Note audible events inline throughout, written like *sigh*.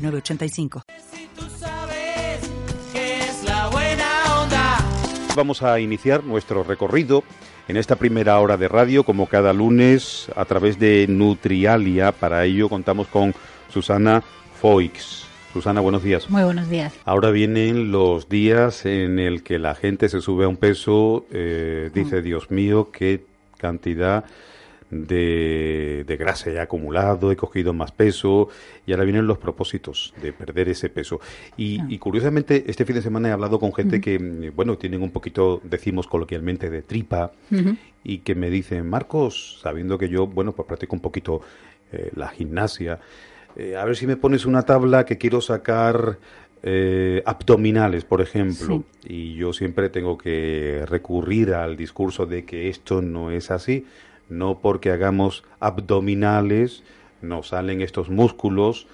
906985. Vamos a iniciar nuestro recorrido en esta primera hora de radio, como cada lunes, a través de Nutrialia. Para ello contamos con Susana Foix. Susana, buenos días. Muy buenos días. Ahora vienen los días en el que la gente se sube a un peso, eh, dice, Dios mío, qué cantidad de, de, grasa he acumulado, he cogido más peso y ahora vienen los propósitos de perder ese peso. Y, y curiosamente, este fin de semana he hablado con gente que, bueno, tienen un poquito, decimos coloquialmente, de tripa y que me dicen, Marcos, sabiendo que yo, bueno, pues practico un poquito eh, la gimnasia, eh, a ver si me pones una tabla que quiero sacar eh, abdominales, por ejemplo, sí. y yo siempre tengo que recurrir al discurso de que esto no es así, no porque hagamos abdominales nos salen estos músculos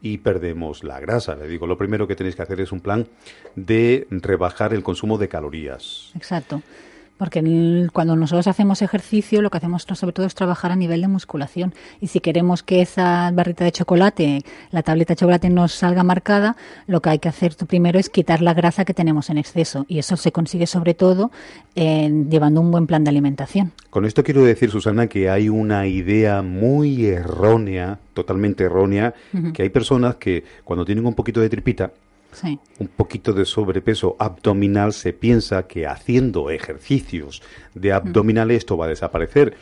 y perdemos la grasa. Le digo, lo primero que tenéis que hacer es un plan de rebajar el consumo de calorías. Exacto. Porque cuando nosotros hacemos ejercicio, lo que hacemos sobre todo es trabajar a nivel de musculación. Y si queremos que esa barrita de chocolate, la tableta de chocolate nos salga marcada, lo que hay que hacer primero es quitar la grasa que tenemos en exceso. Y eso se consigue sobre todo eh, llevando un buen plan de alimentación. Con esto quiero decir, Susana, que hay una idea muy errónea, totalmente errónea, uh -huh. que hay personas que cuando tienen un poquito de tripita, Sí. un poquito de sobrepeso abdominal, se piensa que haciendo ejercicios de abdominales esto va a desaparecer.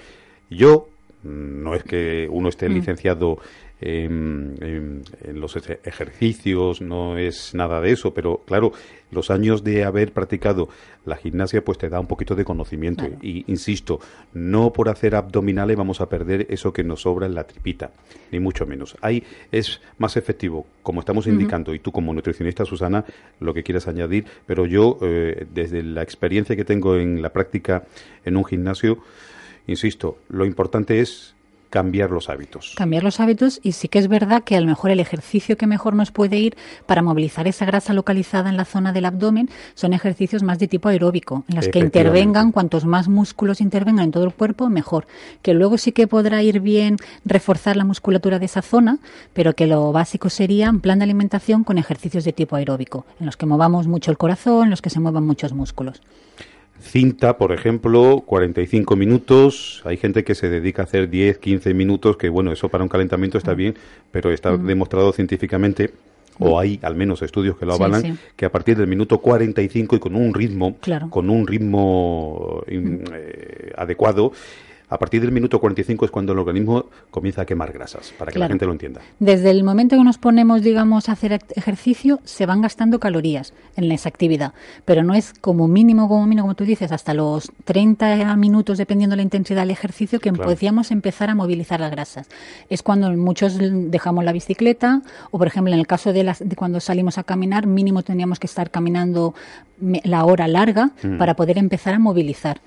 Yo, no es que uno esté Mm. licenciado en, en, en, los ejercicios, no es nada de eso, pero claro, los años de haber practicado la gimnasia pues te da un poquito de conocimiento Claro. y insisto, no por hacer abdominales vamos a perder eso que nos sobra en la tripita, ni mucho menos. Ahí es más efectivo, como estamos indicando, y tú como nutricionista, Susana, lo que quieras añadir, pero yo, eh, desde la experiencia que tengo en la práctica en un gimnasio, insisto, lo importante es cambiar los hábitos. Cambiar los hábitos y sí que es verdad que a lo mejor el ejercicio que mejor nos puede ir para movilizar esa grasa localizada en la zona del abdomen son ejercicios más de tipo aeróbico, en los que intervengan, cuantos más músculos intervengan en todo el cuerpo, mejor. Que luego sí que podrá ir bien reforzar la musculatura de esa zona, pero que lo básico sería un plan de alimentación con ejercicios de tipo aeróbico, en los que movamos mucho el corazón, en los que se muevan muchos músculos. Cinta, por ejemplo, 45 minutos. Hay gente que se dedica a hacer 10, 15 minutos, que bueno, eso para un calentamiento está bien, pero está Mm. demostrado científicamente, o hay al menos estudios que lo avalan, sí. que a partir del minuto 45 y con un ritmo, Claro. con un ritmo eh, adecuado, a partir del minuto 45 es cuando el organismo comienza a quemar grasas, para que la gente lo entienda. Desde el momento que nos ponemos, digamos, a hacer ejercicio, se van gastando calorías en esa actividad, pero no es como mínimo, como mínimo, como tú dices, hasta los 30 minutos, dependiendo la intensidad del ejercicio, que Claro. podríamos empezar a movilizar las grasas. Es cuando muchos dejamos la bicicleta, o por ejemplo, en el caso de, las, de cuando salimos a caminar, mínimo tendríamos que estar caminando la hora larga Mm. para poder empezar a movilizar.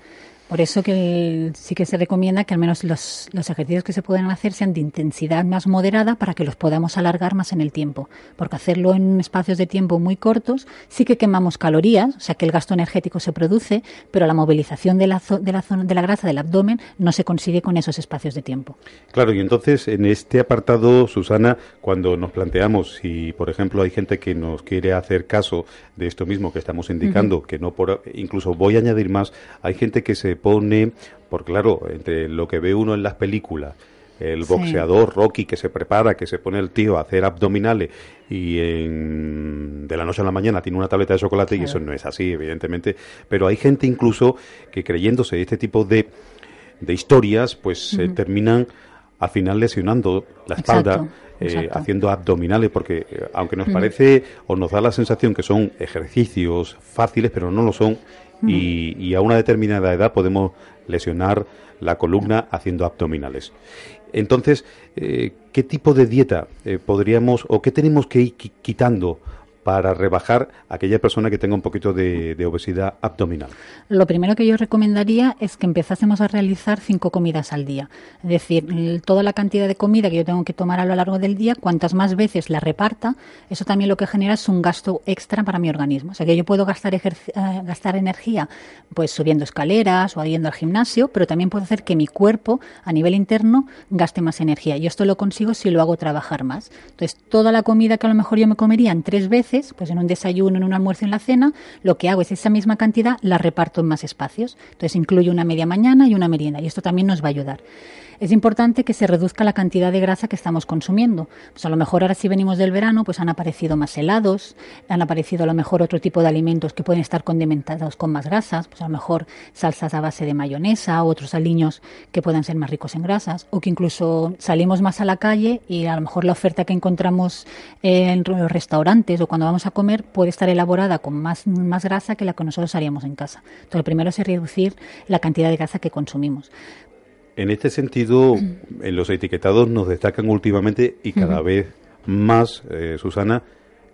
Por eso que el- sí que se recomienda que al menos los, los ejercicios que se puedan hacer sean de intensidad más moderada para que los podamos alargar más en el tiempo. Porque hacerlo en espacios de tiempo muy cortos sí que quemamos calorías, o sea que el gasto energético se produce, pero la movilización de la, de la, zona, de la grasa del abdomen no se consigue con esos espacios de tiempo. Claro, y entonces en este apartado, Susana, cuando nos planteamos si, por ejemplo, hay gente que nos quiere hacer caso de esto mismo que estamos indicando, que no por, incluso voy a añadir más, hay gente que se pone, por claro, entre lo que ve uno en las películas, el Sí. boxeador Rocky que se prepara, que se pone el tío a hacer abdominales y en- de la noche a la mañana tiene una tableta de chocolate y eso no es así, evidentemente, pero hay gente incluso que creyéndose este tipo de, de historias, pues eh, terminan al final lesionando la espalda, Exacto, eh, exacto. haciendo abdominales, porque eh, aunque nos parece o nos da la sensación que son ejercicios fáciles, pero no lo son, y, a una determinada edad podemos lesionar la columna haciendo abdominales. Entonces, eh, ¿qué tipo de dieta eh, podríamos o qué tenemos que ir quitando para rebajar a aquella persona que tenga un poquito de, obesidad abdominal? Lo primero que yo recomendaría es que empezásemos a realizar cinco comidas al día. Es decir, toda la cantidad de comida que yo tengo que tomar a lo largo del día, cuantas más veces la reparta, eso también lo que genera es un gasto extra para mi organismo. O sea que yo puedo gastar, eh, gastar energía pues subiendo escaleras o yendo al gimnasio, pero también puedo hacer que mi cuerpo a nivel interno gaste más energía. Y esto lo consigo si lo hago trabajar más. Entonces, toda la comida que a lo mejor yo me comería en tres veces, pues en un desayuno, en un almuerzo, en la cena, lo que hago es esa misma cantidad la reparto en más espacios. Entonces incluyo una media mañana y una merienda y esto también nos va a ayudar es importante que se reduzca la cantidad de grasa que estamos consumiendo. Pues a lo mejor ahora si venimos del verano, pues han aparecido más helados, han aparecido a lo mejor otro tipo de alimentos que pueden estar condimentados con más grasas, pues a lo mejor salsas a base de mayonesa o otros aliños que puedan ser más ricos en grasas, o que incluso salimos más a la calle y a lo mejor la oferta que encontramos en los restaurantes o cuando vamos a comer puede estar elaborada con más, más grasa que la que nosotros haríamos en casa. Entonces, lo primero es reducir la cantidad de grasa que consumimos. En este sentido, en los etiquetados nos destacan últimamente y cada vez más, eh, Susana,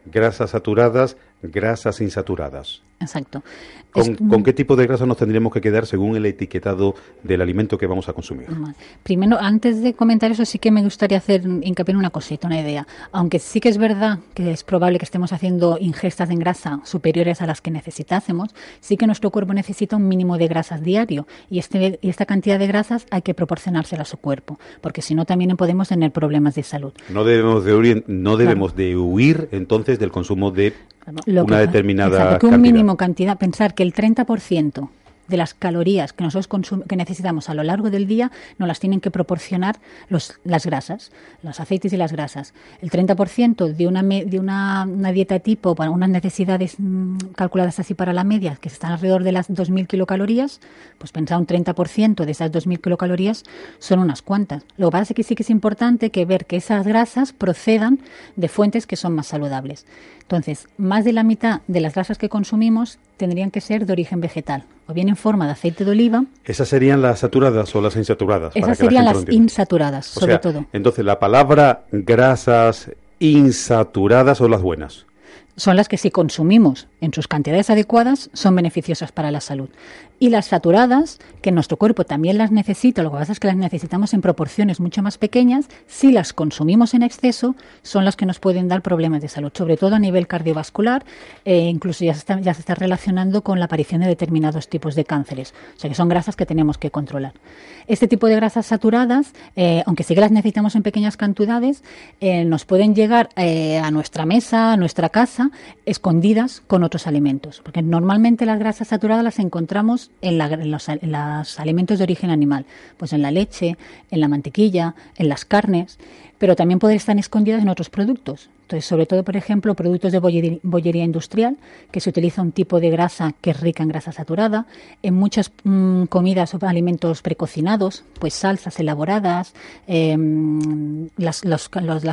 grasas saturadas, grasas insaturadas. Exacto. ¿Con, qué tipo de grasa nos tendríamos que quedar según el etiquetado del alimento que vamos a consumir? Primero, antes de comentar eso, sí que me gustaría hacer hincapié en una cosita, una idea. Aunque sí que es verdad que es probable que estemos haciendo ingestas en grasa superiores a las que necesitásemos, sí que nuestro cuerpo necesita un mínimo de grasas diario y, este, y esta cantidad de grasas hay que proporcionársela a su cuerpo, porque si no también podemos tener problemas de salud. No debemos de huir, no debemos de huir entonces del consumo de una determinada exacto, que un mínimo cantidad, pensar que el 30% de las calorías que nosotros que necesitamos a lo largo del día nos las tienen que proporcionar las grasas, los aceites y las grasas. El 30% de una, de una, dieta tipo, para unas necesidades mm, calculadas así para la media, que están alrededor de las 2.000 kilocalorías, pues pensar un 30% de esas 2.000 kilocalorías son unas cuantas. Lo que pasa es que sí que es importante que ver que esas grasas procedan de fuentes que son más saludables. Entonces, más de la mitad de las grasas que consumimos tendrían que ser de origen vegetal, o bien en forma de aceite de oliva. ¿Esas serían las saturadas o las insaturadas? Esas serían las insaturadas, sobre todo. Entonces, la palabra grasas insaturadas son las buenas son las que si consumimos en sus cantidades adecuadas son beneficiosas para la salud. Y las saturadas, que nuestro cuerpo también las necesita, lo que pasa es que las necesitamos en proporciones mucho más pequeñas, si las consumimos en exceso, son las que nos pueden dar problemas de salud, sobre todo a nivel cardiovascular, e incluso ya se, está, ya se está relacionando con la aparición de determinados tipos de cánceres. O sea que son grasas que tenemos que controlar. Este tipo de grasas saturadas, eh, aunque sí que las necesitamos en pequeñas cantidades, eh, nos pueden llegar eh, a nuestra mesa, a nuestra casa, escondidas con otros alimentos. Porque normalmente las grasas saturadas las encontramos en, los, en los alimentos de origen animal, pues en la leche, en la mantequilla, en las carnes, pero también pueden estar escondidas en otros productos. Entonces, sobre todo, por ejemplo, productos de bollería, industrial, que se utiliza un tipo de grasa que es rica en grasa saturada, en muchas mm, comidas o alimentos precocinados, pues salsas elaboradas, em, las,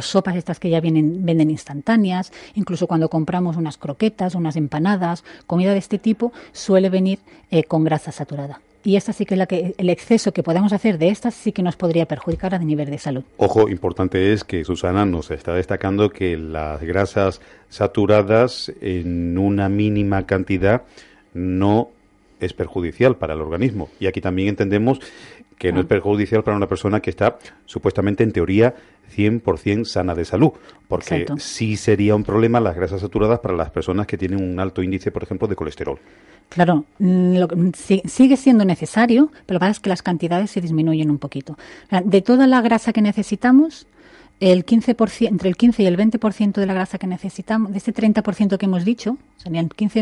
sopas estas que ya vienen, venden instantáneas, incluso cuando compramos unas croquetas, unas empanadas, comida de este tipo, suele venir eh, con grasa saturada y esta sí que es la que el exceso que podemos hacer de estas sí que nos podría perjudicar a nivel de salud. Ojo, importante es que Susana nos está destacando que las grasas saturadas en una mínima cantidad no es perjudicial para el organismo. Y aquí también entendemos que no es perjudicial para una persona que está supuestamente en teoría 100% sana de salud, porque sí sería un problema las grasas saturadas para las personas que tienen un alto índice, por ejemplo, de colesterol. Claro, mm, mm, sigue siendo necesario, pero lo que pasa es que las cantidades se disminuyen un poquito. De toda la grasa que necesitamos, el 15%, entre el 15 y el 20% de la grasa que necesitamos, de ese 30% que hemos dicho, serían 15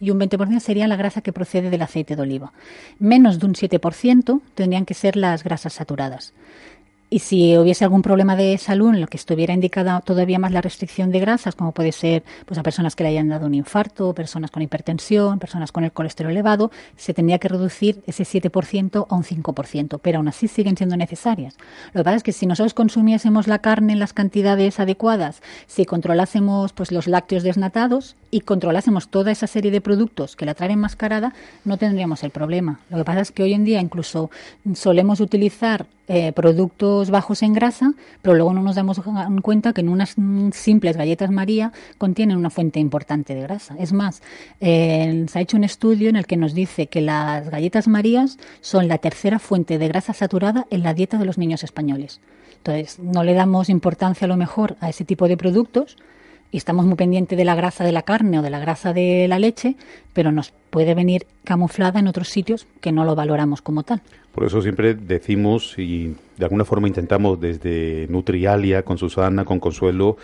y un 20% sería la grasa que procede del aceite de oliva. Menos de un 7% tendrían que ser las grasas saturadas. Y si hubiese algún problema de salud en lo que estuviera indicada todavía más la restricción de grasas, como puede ser pues, a personas que le hayan dado un infarto, personas con hipertensión, personas con el colesterol elevado, se tendría que reducir ese 7% a un 5%, pero aún así siguen siendo necesarias. Lo que pasa es que si nosotros consumiésemos la carne en las cantidades adecuadas, si controlásemos pues, los lácteos desnatados, y controlásemos toda esa serie de productos que la traen enmascarada, no tendríamos el problema. Lo que pasa es que hoy en día incluso solemos utilizar eh, productos bajos en grasa, pero luego no nos damos cuenta que en unas simples galletas María contienen una fuente importante de grasa. Es más, eh, se ha hecho un estudio en el que nos dice que las galletas Marías son la tercera fuente de grasa saturada en la dieta de los niños españoles. Entonces, no le damos importancia a lo mejor a ese tipo de productos, y estamos muy pendientes de la grasa de la carne o de la grasa de la leche, pero nos puede venir camuflada en otros sitios que no lo valoramos como tal. Por eso siempre decimos y de alguna forma intentamos desde Nutrialia, con Susana, con Consuelo,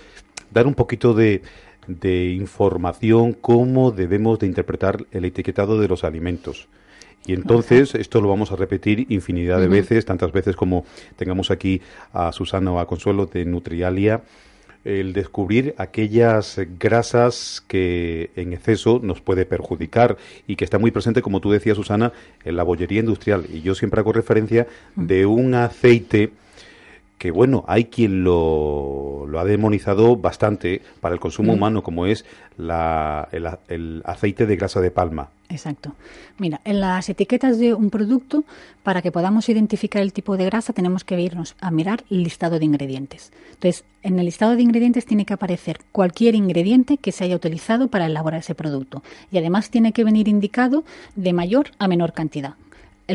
dar un poquito de, información cómo debemos de interpretar el etiquetado de los alimentos. Y entonces esto lo vamos a repetir infinidad de veces, tantas veces como tengamos aquí a Susana o a Consuelo de Nutrialia el descubrir aquellas grasas que en exceso nos puede perjudicar y que está muy presente, como tú decías, Susana, en la bollería industrial. Y yo siempre hago referencia de un aceite que bueno, hay quien lo, lo, ha demonizado bastante para el consumo mm. humano, como es la, el, aceite de grasa de palma. Exacto. Mira, en las etiquetas de un producto, para que podamos identificar el tipo de grasa, tenemos que irnos a mirar el listado de ingredientes. Entonces, en el listado de ingredientes tiene que aparecer cualquier ingrediente que se haya utilizado para elaborar ese producto. Y además tiene que venir indicado de mayor a menor cantidad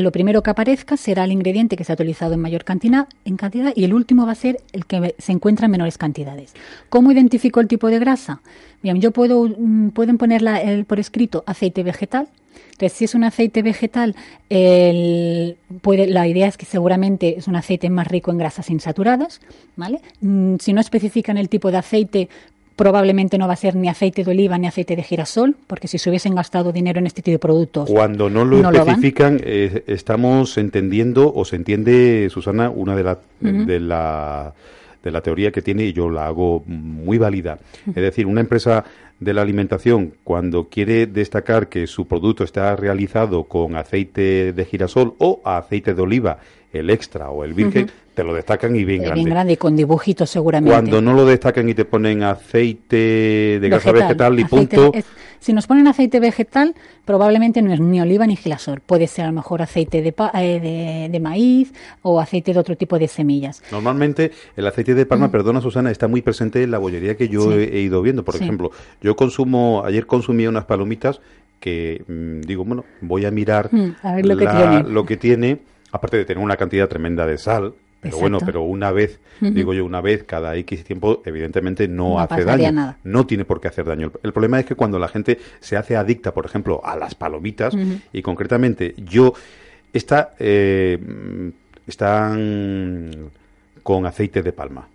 lo primero que aparezca será el ingrediente que se ha utilizado en mayor cantidad, en cantidad y el último va a ser el que se encuentra en menores cantidades. ¿Cómo identifico el tipo de grasa? Bien, yo puedo mm, pueden ponerla por escrito aceite vegetal. Entonces, si es un aceite vegetal, la idea es que seguramente es un aceite más rico en grasas insaturadas, ¿vale? Mm, si no especifican el tipo de aceite, probablemente no va a ser ni aceite de oliva ni aceite de girasol, porque si se hubiesen gastado dinero en este tipo de productos. Cuando no lo especifican, eh, estamos entendiendo, o se entiende, Susana, una de, la, de la de la teoría que tiene y yo la hago muy válida. Es decir, una empresa de la alimentación, cuando quiere destacar que su producto está realizado con aceite de girasol o aceite de oliva, el extra o el virgen, te lo destacan y bien grande. Bien grande con dibujitos seguramente. Cuando no lo destacan y te ponen aceite de grasa vegetal, y punto. si nos ponen aceite vegetal, probablemente no es ni oliva ni girasol. Puede ser a lo mejor aceite de, eh, de, maíz o aceite de otro tipo de semillas. Normalmente el aceite de palma, mm. perdona Susana, está muy presente en la bollería que yo he, ido viendo. Por ejemplo, yo consumo, ayer consumí unas palomitas que mm, digo, bueno, voy a mirar mm, lo, que tiene. lo que tiene, aparte de tener una cantidad tremenda de sal, pero bueno, pero una vez, digo yo, una vez cada X tiempo, evidentemente no, hace daño. No tiene por qué hacer daño. El problema es que cuando la gente se hace adicta, por ejemplo, a las palomitas, y concretamente yo, esta, eh, están con aceite de palma.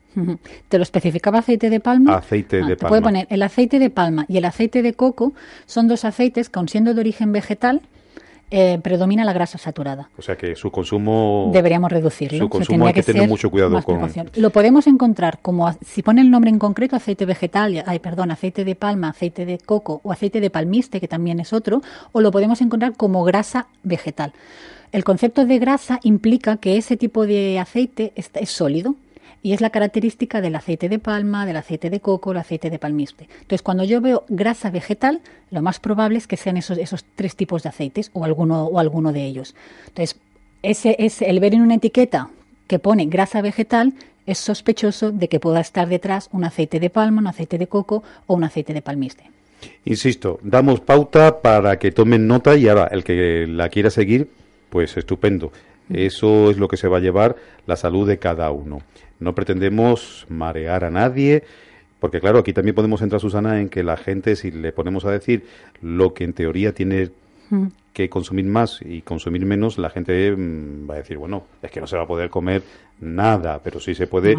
¿Te lo especificaba aceite de palma? Aceite ah, de palma. Puede poner el aceite de palma y el aceite de coco son dos aceites que, aun siendo de origen vegetal, eh, predomina la grasa saturada. O sea que su consumo... Deberíamos reducirlo. Su consumo hay que, tener mucho cuidado con... Lo podemos encontrar como, si pone el nombre en concreto, aceite vegetal, ay, perdón, aceite de palma, aceite de coco o aceite de palmiste, que también es otro, o lo podemos encontrar como grasa vegetal. El concepto de grasa implica que ese tipo de aceite es sólido, y es la característica del aceite de palma, del aceite de coco, el aceite de palmiste. Entonces, cuando yo veo grasa vegetal, lo más probable es que sean esos, esos tres tipos de aceites o alguno, o alguno de ellos. Entonces, ese es el ver en una etiqueta que pone grasa vegetal es sospechoso de que pueda estar detrás un aceite de palma, un aceite de coco o un aceite de palmiste. Insisto, damos pauta para que tomen nota y ahora el que la quiera seguir, pues estupendo. Eso es lo que se va a llevar la salud de cada uno. No pretendemos marear a nadie, porque claro, aquí también podemos entrar, Susana, en que la gente, si le ponemos a decir lo que en teoría tiene mm. que consumir más y consumir menos, la gente mm, va a decir, bueno, es que no se va a poder comer nada, pero sí se puede,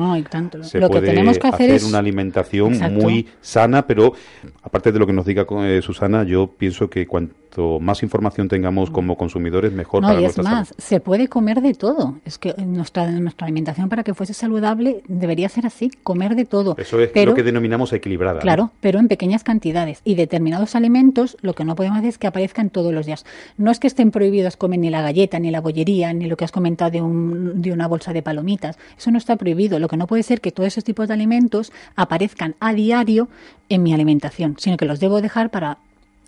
se lo puede que tenemos que hacer, es... una alimentación muy sana, pero aparte de lo que nos diga eh, Susana, yo pienso que cuanto más información tengamos mm. como consumidores, mejor no, y es más, se puede comer de todo. Es que nuestra, nuestra alimentación para que fuese saludable debería ser así, comer de todo. Eso es lo que denominamos equilibrada. Claro, pero en pequeñas cantidades. Y determinados alimentos, lo que no podemos hacer es que aparezcan todos los días. no es que estén prohibidos comer ni la galleta, ni la bollería, ni lo que has comentado de, un, de una bolsa de palomitas. Eso no está prohibido. Lo que no puede ser que todos esos tipos de alimentos aparezcan a diario en mi alimentación, sino que los debo dejar para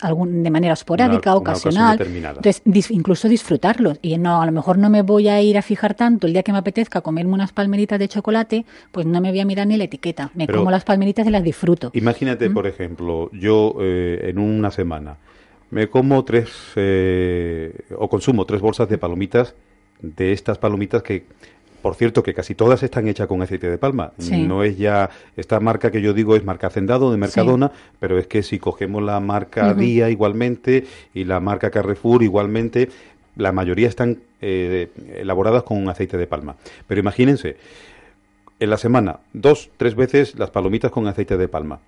algún, de manera esporádica, ocasional. Entonces, incluso disfrutarlos. Y no, a lo mejor no me voy a ir a fijar tanto el día que me apetezca comerme unas palmeritas de chocolate, pues no me voy a mirar ni la etiqueta. Me como las palmeritas y las disfruto. Imagínate, ¿Mm? por ejemplo, yo eh, en una semana me como tres eh, o consumo tres bolsas de palomitas de estas palomitas que por cierto, que casi todas están hechas con aceite de palma. No es ya, esta marca que yo digo es marca Hacendado de Mercadona, pero es que si cogemos la marca Día igualmente y la marca Carrefour igualmente, la mayoría están eh, elaboradas con aceite de palma. Pero imagínense, en la semana, dos, tres veces las palomitas con aceite de palma.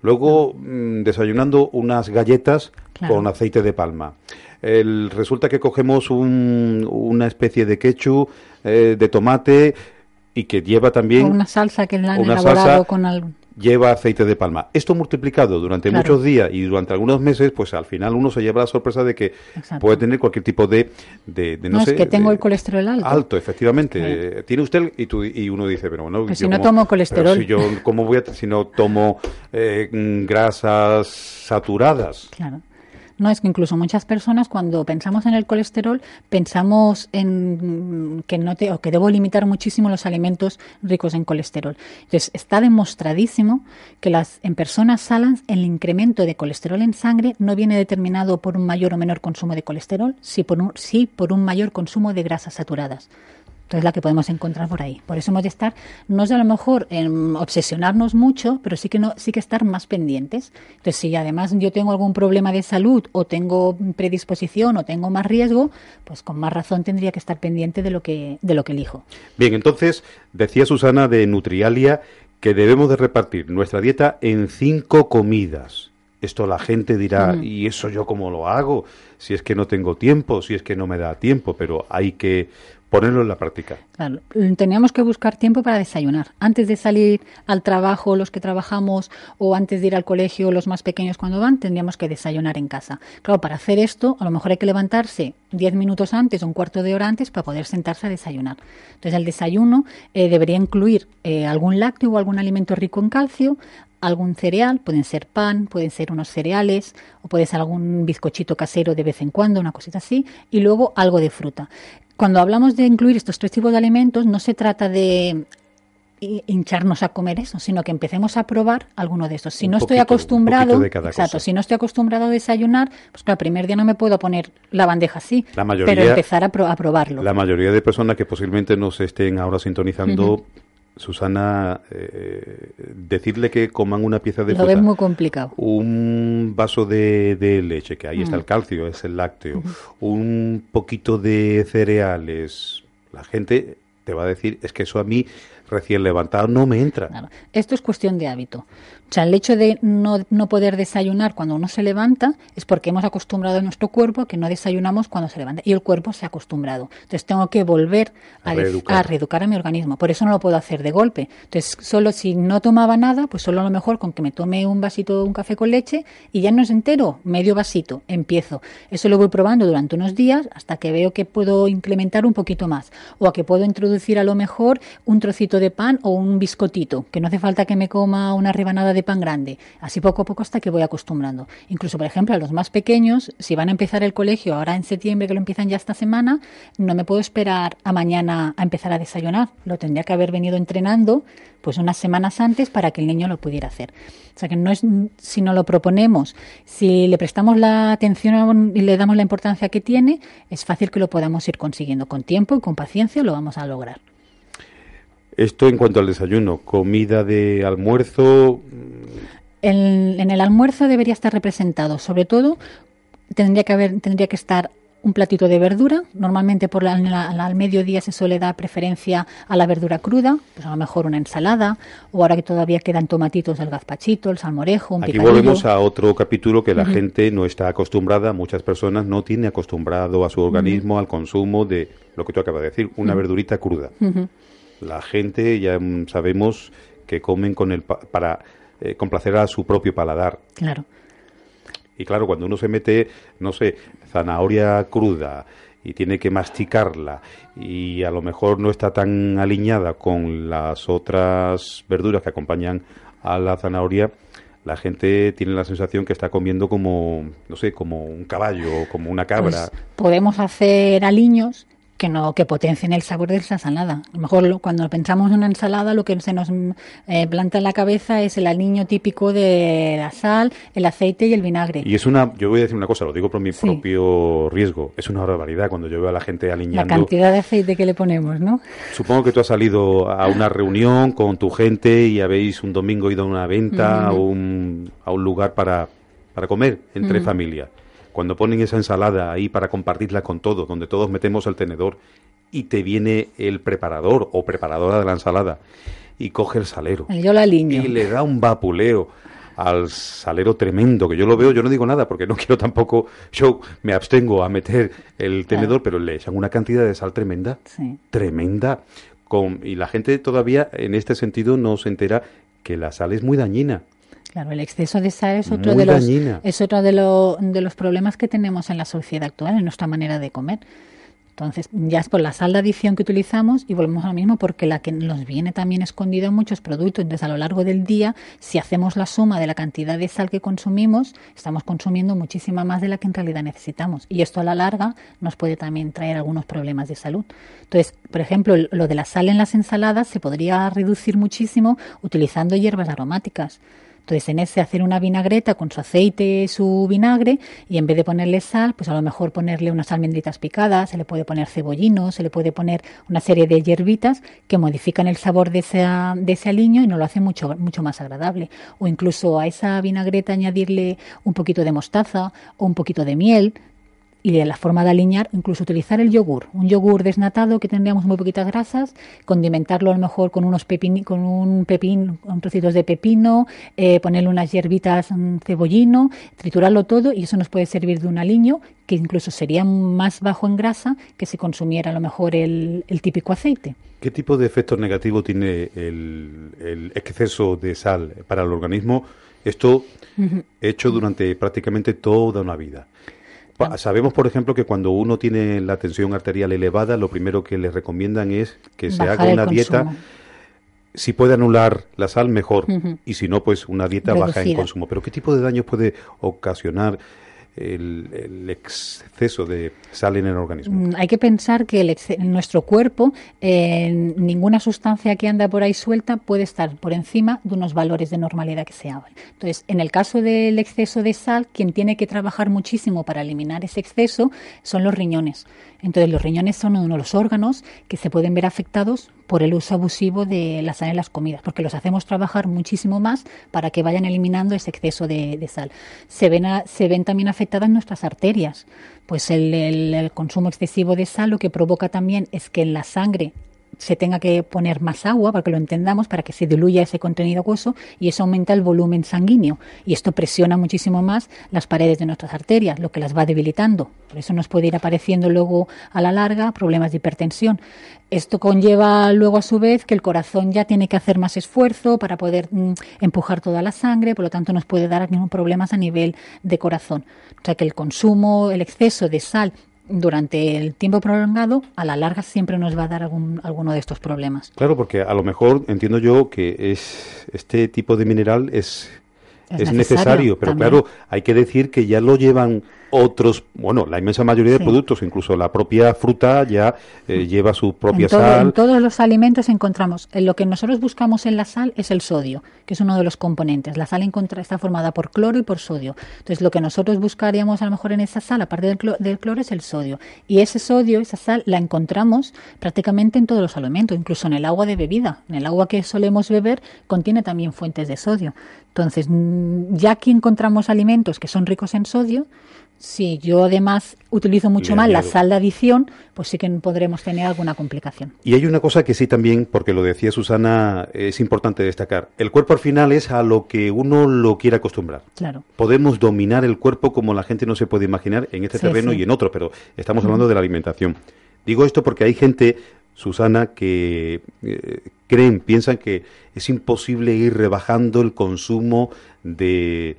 Luego, mm, desayunando unas galletas con aceite de palma. El, resulta que cogemos un, una especie de ketchup eh, de tomate y que lleva también... una salsa que la han elaborado con algo lleva aceite de palma. Esto multiplicado durante muchos días y durante algunos meses, pues al final uno se lleva la sorpresa de que puede tener cualquier tipo de, de, no, sé, es que tengo el colesterol alto. Alto, efectivamente. Tiene usted y, tú, y uno dice, pero bueno, pues si no tomo colesterol. Si yo, ¿cómo voy a, si no tomo eh, grasas saturadas? Claro. No, es que incluso muchas personas cuando pensamos en el colesterol pensamos en que no te, o que debo limitar muchísimo los alimentos ricos en colesterol. Entonces, está demostradísimo que las en personas sanas el incremento de colesterol en sangre no viene determinado por un mayor o menor consumo de colesterol, sí por un, sí por un mayor consumo de grasas saturadas es la que podemos encontrar por ahí. Por eso hemos de estar, no es a lo mejor en obsesionarnos mucho, pero sí que no, sí que estar más pendientes. Entonces, si además yo tengo algún problema de salud o tengo predisposición o tengo más riesgo, pues con más razón tendría que estar pendiente de lo que, de lo que elijo. Bien, entonces, decía Susana de Nutrialia que debemos de repartir nuestra dieta en cinco comidas. Esto la gente dirá, ¿y eso yo cómo lo hago? Si es que no tengo tiempo, si es que no me da tiempo, pero hay que ponerlo en la práctica. Claro, teníamos que buscar tiempo para desayunar. Antes de salir al trabajo, los que trabajamos, o antes de ir al colegio, los más pequeños cuando van, tendríamos que desayunar en casa. Claro, para hacer esto, a lo mejor hay que levantarse diez minutos antes o un cuarto de hora antes para poder sentarse a desayunar. Entonces, el desayuno eh, debería incluir eh, algún lácteo o algún alimento rico en calcio, algún cereal, pueden ser pan, pueden ser unos cereales o puede ser algún bizcochito casero de vez en cuando, una cosita así, y luego algo de fruta. Cuando hablamos de incluir estos tres tipos de alimentos, no se trata de hincharnos a comer eso, sino que empecemos a probar alguno de estos. Si no estoy acostumbrado, exacto, si no estoy acostumbrado a desayunar, pues claro, el primer día no me puedo poner la bandeja así, pero empezar a, probarlo. La mayoría de personas que posiblemente nos estén ahora sintonizando Susana, eh, decirle que coman una pieza de fruta. muy complicado. Un vaso de, leche, que ahí está el mm. calcio, es el lácteo. Un poquito de cereales. La gente te va a decir, es que eso a mí recién levantado no me entra. Esto es cuestión de hábito. O sea, el hecho de no, no, poder desayunar cuando uno se levanta es porque hemos acostumbrado a nuestro cuerpo a que no desayunamos cuando se levanta. Y el cuerpo se ha acostumbrado. Entonces tengo que volver a, reeducar. a, mi organismo. Por eso no lo puedo hacer de golpe. Entonces, solo si no tomaba nada, pues solo a lo mejor con que me tome un vasito, un café con leche y ya no es entero, medio vasito, empiezo. Eso lo voy probando durante unos días hasta que veo que puedo incrementar un poquito más. O a que puedo introducir a lo mejor un trocito de pan o un biscotito, que no hace falta que me coma una rebanada de pan grande. Así poco a poco hasta que voy acostumbrando. Incluso, por ejemplo, a los más pequeños, si van a empezar el colegio ahora en septiembre, que lo empiezan ya esta semana, no me puedo esperar a mañana a empezar a desayunar. Lo tendría que haber venido entrenando pues unas semanas antes para que el niño lo pudiera hacer. O sea que no es si no lo proponemos, si le prestamos la atención y le damos la importancia que tiene, es fácil que lo podamos ir consiguiendo con tiempo y con paciencia lo vamos a lograr. Esto en cuanto al desayuno, comida de almuerzo. en el almuerzo debería estar representado, sobre todo tendría que haber, tendría que estar un platito de verdura. Normalmente por la, al mediodía se suele dar preferencia a la verdura cruda, pues a lo mejor una ensalada, o ahora que todavía quedan tomatitos, el gazpachito, el salmorejo, un Aquí volvemos a otro capítulo que la gente no está acostumbrada, muchas personas no tienen acostumbrado a su organismo al consumo de lo que tú acabas de decir, una verdurita cruda. La gente ya sabemos que comen con el para eh, complacer a su propio paladar. Claro. Y claro, cuando uno se mete, no sé, zanahoria cruda y tiene que masticarla y a lo mejor no está tan alineada con las otras verduras que acompañan a la zanahoria, la gente tiene la sensación que está comiendo como, no sé, como un caballo, como una cabra. Pues podemos hacer aliños que no que potencien el sabor de esa ensalada. A lo mejor cuando pensamos en una ensalada lo que se nos eh, planta en la cabeza es el aliño típico de la sal, el aceite y el vinagre. Y es una, yo voy a decir una cosa, lo digo por mi propio riesgo, es una barbaridad cuando yo veo a la gente aliñando. La cantidad de aceite que le ponemos, ¿no? Supongo que tú has salido a una reunión con tu gente y habéis un domingo ido a una venta a, un, a un lugar para, para comer entre familias cuando ponen esa ensalada ahí para compartirla con todos, donde todos metemos el tenedor y te viene el preparador o preparadora de la ensalada y coge el salero. Yo la y le da un vapuleo al salero tremendo, que yo lo veo, yo no digo nada porque no *laughs* quiero tampoco, yo me abstengo a meter el tenedor, pero le echan una cantidad de sal tremenda, tremenda, con, y la gente todavía en este sentido no se entera que la sal es muy dañina. Claro, el exceso de sal es otro, de los, es otro de, de los problemas que tenemos en la sociedad actual, en nuestra manera de comer. Entonces, ya es por la sal de adición que utilizamos y volvemos a lo mismo porque la que nos viene también escondida en muchos productos. Entonces, a lo largo del día, si hacemos la suma de la cantidad de sal que consumimos, estamos consumiendo muchísima más de la que en realidad necesitamos. Y esto a la larga nos puede también traer algunos problemas de salud. Entonces, por ejemplo, lo de la sal en las ensaladas se podría reducir muchísimo utilizando hierbas aromáticas. Entonces, en ese hacer una vinagreta con su aceite, su vinagre, y en vez de ponerle sal, pues a lo mejor ponerle unas almendritas picadas, se le puede poner cebollino, se le puede poner una serie de hierbitas que modifican el sabor de ese, de ese aliño y nos lo hacen mucho, mucho más agradable. O incluso a esa vinagreta añadirle un poquito de mostaza o un poquito de miel, y de la forma de alinear, incluso utilizar el yogur, un yogur desnatado que tendríamos muy poquitas grasas, condimentarlo a lo mejor con unos pepin, con un pepín, con trocitos de pepino, eh, ponerle unas hierbitas, un cebollino, triturarlo todo y eso nos puede servir de un aliño que incluso sería más bajo en grasa que si consumiera a lo mejor el, típico aceite. ¿Qué tipo de efectos negativos tiene el, exceso de sal para el organismo? Esto hecho durante prácticamente toda una vida. Sabemos, por ejemplo, que cuando uno tiene la tensión arterial elevada, lo primero que le recomiendan es que se haga una dieta. Si puede anular la sal, mejor. Y si no, pues una dieta baja en consumo. Pero ¿qué tipo de daños puede ocasionar el, exceso de sal en el organismo? Mm, hay que pensar que el en nuestro cuerpo ninguna sustancia que anda por ahí suelta puede estar por encima de unos valores de normalidad que se hablan. Entonces, en el caso del exceso de sal, quien tiene que trabajar muchísimo para eliminar ese exceso son los riñones. Entonces, los riñones son uno de los órganos que se pueden ver afectados por el uso abusivo de la sal en las comidas, porque los hacemos trabajar muchísimo más para que vayan eliminando ese exceso de, sal. Se ven, se ven también afectadas nuestras arterias, pues el consumo excesivo de sal lo que provoca también es que en la sangre se tenga que poner más agua para que lo entendamos, para que se diluya ese contenido acuoso y eso aumenta el volumen sanguíneo y esto presiona muchísimo más las paredes de nuestras arterias, lo que las va debilitando. Por eso nos puede ir apareciendo luego a la larga problemas de hipertensión. Esto conlleva luego a su vez que el corazón ya tiene que hacer más esfuerzo para poder mm, empujar toda la sangre, por lo tanto nos puede dar problemas a nivel de corazón. O sea que el consumo, el exceso de sal durante el tiempo prolongado, a la larga siempre nos va a dar algún, alguno de estos problemas. Claro, porque a lo mejor entiendo yo que es este tipo de mineral es, es, necesario, pero claro, hay que decir que ya lo llevan otros, bueno, la inmensa mayoría de productos, incluso la propia fruta ya eh, lleva su propia sal. En todos los alimentos encontramos, en lo que nosotros buscamos en la sal es el sodio, que es uno de los componentes. La sal está formada por cloro y por sodio. Entonces, lo que nosotros buscaríamos a lo mejor en esa sal, aparte del, cloro, del cloro, es el sodio. Y ese sodio, esa sal, la encontramos prácticamente en todos los alimentos, incluso en el agua de bebida. En el agua que solemos beber contiene también fuentes de sodio. Entonces, mm, ya que encontramos alimentos que son ricos en sodio, si yo además utilizo mucho más la sal de adición, pues sí que podremos tener alguna complicación. Y hay una cosa que sí también, porque lo decía Susana, es importante destacar. El cuerpo al final es a lo que uno lo quiere acostumbrar. Claro. Podemos dominar el cuerpo como la gente no se puede imaginar en este terreno y en otro, pero estamos hablando de la alimentación. Digo esto porque hay gente, Susana, que eh, creen, piensan que es imposible ir rebajando el consumo de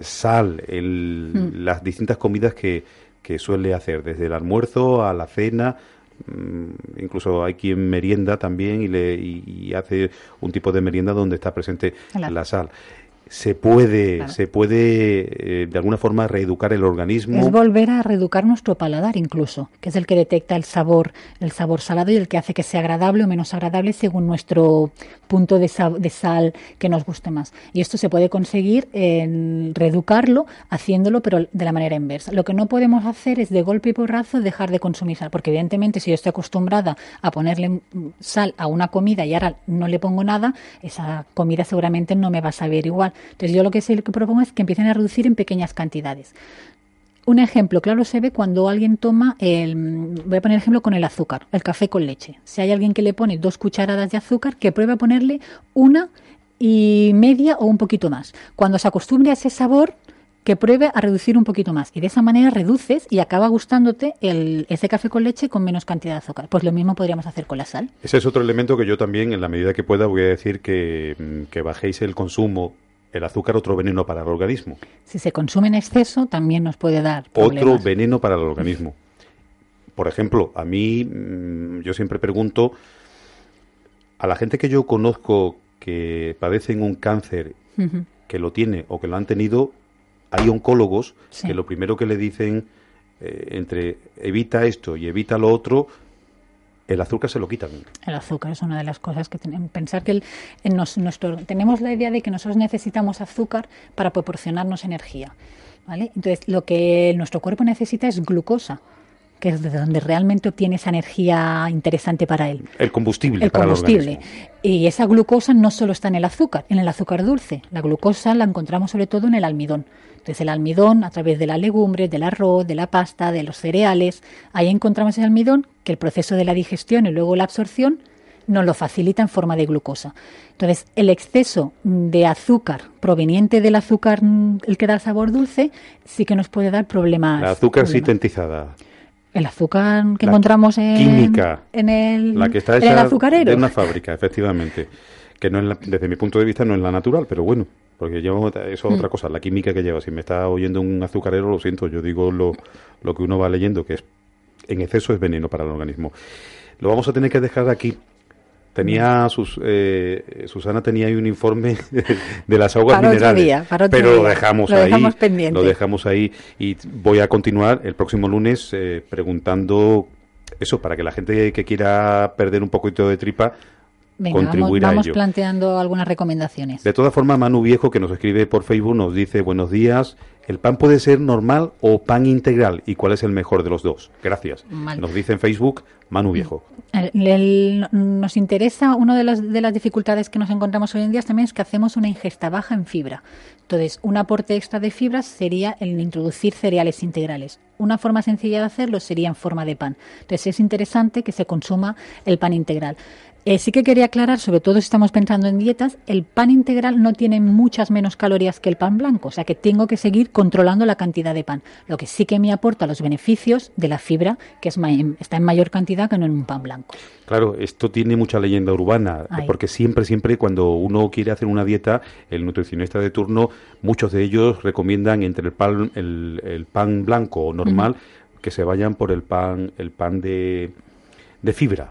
sal, el, mm. las distintas comidas que, que suele hacer, desde el almuerzo a la cena, mm, incluso hay quien merienda también y, le, y, hace un tipo de merienda donde está presente la sal se puede, se puede eh, de alguna forma reeducar el organismo. Es volver a reeducar nuestro paladar incluso, que es el que detecta el sabor, el sabor salado y el que hace que sea agradable o menos agradable según nuestro punto de, sal que nos guste más. Y esto se puede conseguir en reeducarlo haciéndolo, pero de la manera inversa. Lo que no podemos hacer es de golpe y porrazo dejar de consumir sal, porque evidentemente si yo estoy acostumbrada a ponerle sal a una comida y ahora no le pongo nada, esa comida seguramente no me va a saber igual. Entonces yo lo que, sé, lo que propongo es que empiecen a reducir en pequeñas cantidades. Un ejemplo claro se ve cuando alguien toma el, voy a poner ejemplo con el azúcar, el café con leche. Si hay alguien que le pone dos cucharadas de azúcar, que pruebe a ponerle una y media o un poquito más. Cuando se acostumbre a ese sabor, que pruebe a reducir un poquito más. Y de esa manera reduces y acaba gustándote ese café con leche con menos cantidad de azúcar. Pues lo mismo podríamos hacer con la sal. Ese es otro elemento que yo también, en la medida que pueda, voy a decir que, mm, que bajéis el consumo el azúcar otro veneno para el organismo. Si se consume en exceso también nos puede dar otro veneno para el organismo. Por ejemplo, a mí mm, yo siempre pregunto a la gente que yo conozco que padecen un cáncer, que lo tiene o que lo han tenido, hay oncólogos que lo primero que le dicen eh, entre evita esto y evita lo otro el azúcar se lo quitan. El azúcar es una de las cosas que tenemos. Pensar que en nuestro, tenemos la idea de que nosotros necesitamos azúcar para proporcionarnos energía. ¿vale? Entonces, lo que nuestro cuerpo necesita es glucosa que es de donde realmente obtiene esa energía interesante para él. El combustible. El combustible. y esa glucosa no solo está en el azúcar, en el azúcar dulce. La glucosa la encontramos sobre todo en el almidón. Entonces el almidón, a través de las legumbres, del arroz, de la pasta, de los cereales, ahí encontramos el almidón que el proceso de la digestión y luego la absorción nos lo facilita en forma de glucosa. Entonces, el exceso de azúcar proveniente del azúcar, el que da el sabor dulce, sí que nos puede dar problemas. La azúcar sintetizada. El azúcar que encontramos en, química, en el, la que está hecha azucarero. De una fábrica, efectivamente. Que no es desde mi punto de vista no es la natural, pero bueno. Porque yo, eso es otra mm. cosa, la química que lleva. Si me está oyendo un azucarero, lo siento, yo digo lo, lo que uno va leyendo, que es en exceso es veneno para el organismo. Lo vamos a tener que dejar aquí. Tenía sus, eh, Susana tenía ahí un informe *laughs* de las aguas minerales, pero lo dejamos ahí, lo dejamos ahí y voy a continuar el próximo lunes eh, preguntando eso para que la gente que quiera perder un poquito de tripa Venga, vamos, planteando algunas recomendaciones. De todas formas, Manu Viejo, que nos escribe por Facebook, nos dice, buenos días, ¿el pan puede ser normal o pan integral? ¿Y cuál es el mejor de los dos? Gracias. Nos dice en Facebook, Manu Viejo. nos interesa, una de las, de las dificultades que nos encontramos hoy en día también es que hacemos una ingesta baja en fibra. Entonces, un aporte extra de fibras sería el introducir cereales integrales. Una forma sencilla de hacerlo sería en forma de pan. Entonces, es interesante que se consuma el pan integral. Eh, sí que quería aclarar, sobre todo si estamos pensando en dietas, el pan integral no tiene muchas menos calorías que el pan blanco, o sea que tengo que seguir controlando la cantidad de pan, lo que sí que me aporta los beneficios de la fibra, que es está en mayor cantidad que no en un pan blanco. Claro, esto tiene mucha leyenda urbana, porque siempre, siempre cuando uno quiere hacer una dieta, el nutricionista de turno, muchos de ellos recomiendan entre el pan, el, pan blanco normal, que se vayan por el pan, el pan de, de fibra.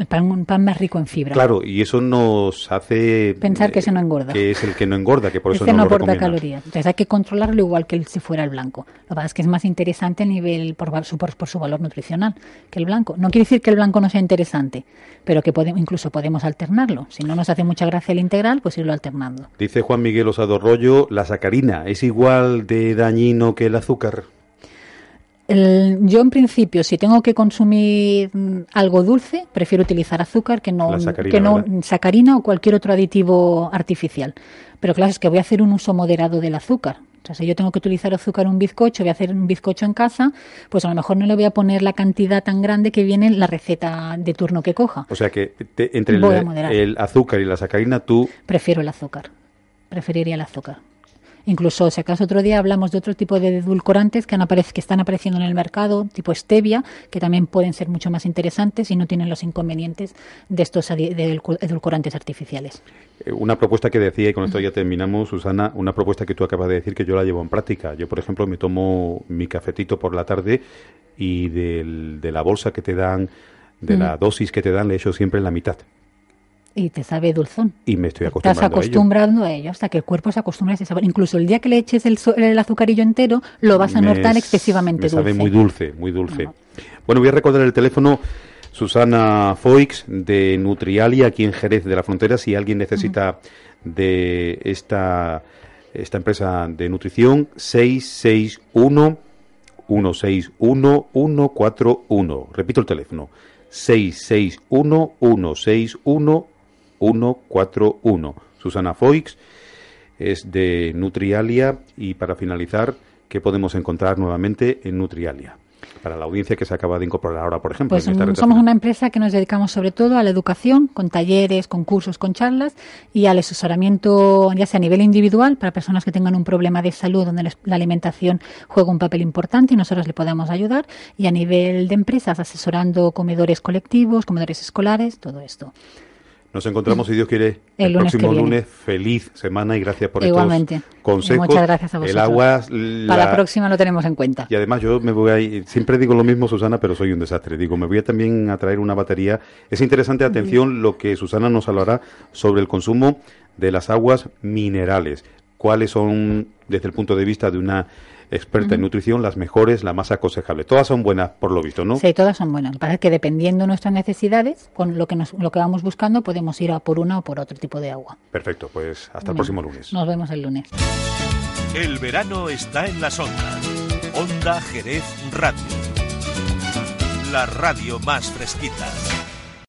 El pan, un pan más rico en fibra. Claro, y eso nos hace... Pensar que ese no engorda. Que es el que no engorda, que por eso no, no aporta calorías. Entonces hay que controlarlo igual que si fuera el blanco. Lo que pasa es que es más interesante a nivel por su, por, su valor nutricional que el blanco. No quiere decir que el blanco no sea interesante, pero que podemos, incluso podemos alternarlo. Si no nos hace mucha gracia el integral, pues irlo alternando. Dice Juan Miguel Osado Rollo, la sacarina es igual de dañino que el azúcar yo en principio, si tengo que consumir mm, algo dulce, prefiero utilizar azúcar que no, sacarina, que no sacarina o cualquier otro aditivo artificial. Pero claro, es que voy a hacer un uso moderado del azúcar. O sea, si yo tengo que utilizar azúcar en un bizcocho, voy a hacer un bizcocho en casa, pues a lo mejor no le voy a poner la cantidad tan grande que viene en la receta de turno que coja. O sea que entre el, el azúcar y la sacarina tú... Prefiero el azúcar. Preferiría el azúcar. Incluso, si acaso otro día hablamos de otro tipo de edulcorantes que, han que están apareciendo en el mercado, tipo stevia, que también pueden ser mucho más interesantes y no tienen los inconvenientes de estos edulcorantes artificiales. Eh, una propuesta que decía, y con esto ya terminamos, Susana, una propuesta que tú acabas de decir que yo la llevo en práctica. Yo, por ejemplo, me tomo mi cafetito por la tarde y de la bolsa que te dan, de la dosis que te dan, le echo siempre la mitad. Y te sabe dulzón. Y me estoy acostumbrando Estás acostumbrando a ello. hasta que el cuerpo se acostumbra a ese sabor. Incluso el día que le eches el, el azucarillo entero, lo vas a notar excesivamente dulce. sabe muy dulce, muy dulce. Bueno, voy a recordar el teléfono Susana Foix de Nutrialia aquí en Jerez de la Frontera. Si alguien necesita de esta, esta empresa de nutrición, 661 161 141. Repito el teléfono. 661 161 141. Susana Foix es de Nutrialia y para finalizar, ¿qué podemos encontrar nuevamente en Nutrialia? Para la audiencia que se acaba de incorporar ahora, por ejemplo. Pues somos una empresa que nos dedicamos sobre todo a la educación, con talleres, con cursos, con charlas y al asesoramiento, ya sea a nivel individual, para personas que tengan un problema de salud donde la alimentación juega un papel importante y nosotros le podemos ayudar, y a nivel de empresas, asesorando comedores colectivos, comedores escolares, todo esto. Nos encontramos, si Dios quiere, el, próximo lunes. Feliz semana y gracias por Igualmente. estos consejos. Muchas gracias a vosotros. El agua... Para la próxima lo tenemos en cuenta. Y además yo me voy a ir, siempre digo lo mismo, Susana, pero soy un desastre. Digo, me voy a también a traer una batería. Es interesante, atención, lo que Susana nos hablará sobre el consumo de las aguas minerales. ¿Cuáles son, desde el punto de vista de una experta en nutrición, las mejores, la más aconsejable. Todas son buenas, por lo visto, ¿no? Sí, todas son buenas. Lo que pasa es que dependiendo de nuestras necesidades, con lo que, nos, lo que vamos buscando, podemos ir a por una o por otro tipo de agua. Perfecto, pues hasta el próximo lunes. Nos vemos el lunes. El verano está en las ondas. Onda Jerez Radio. La radio más fresquita.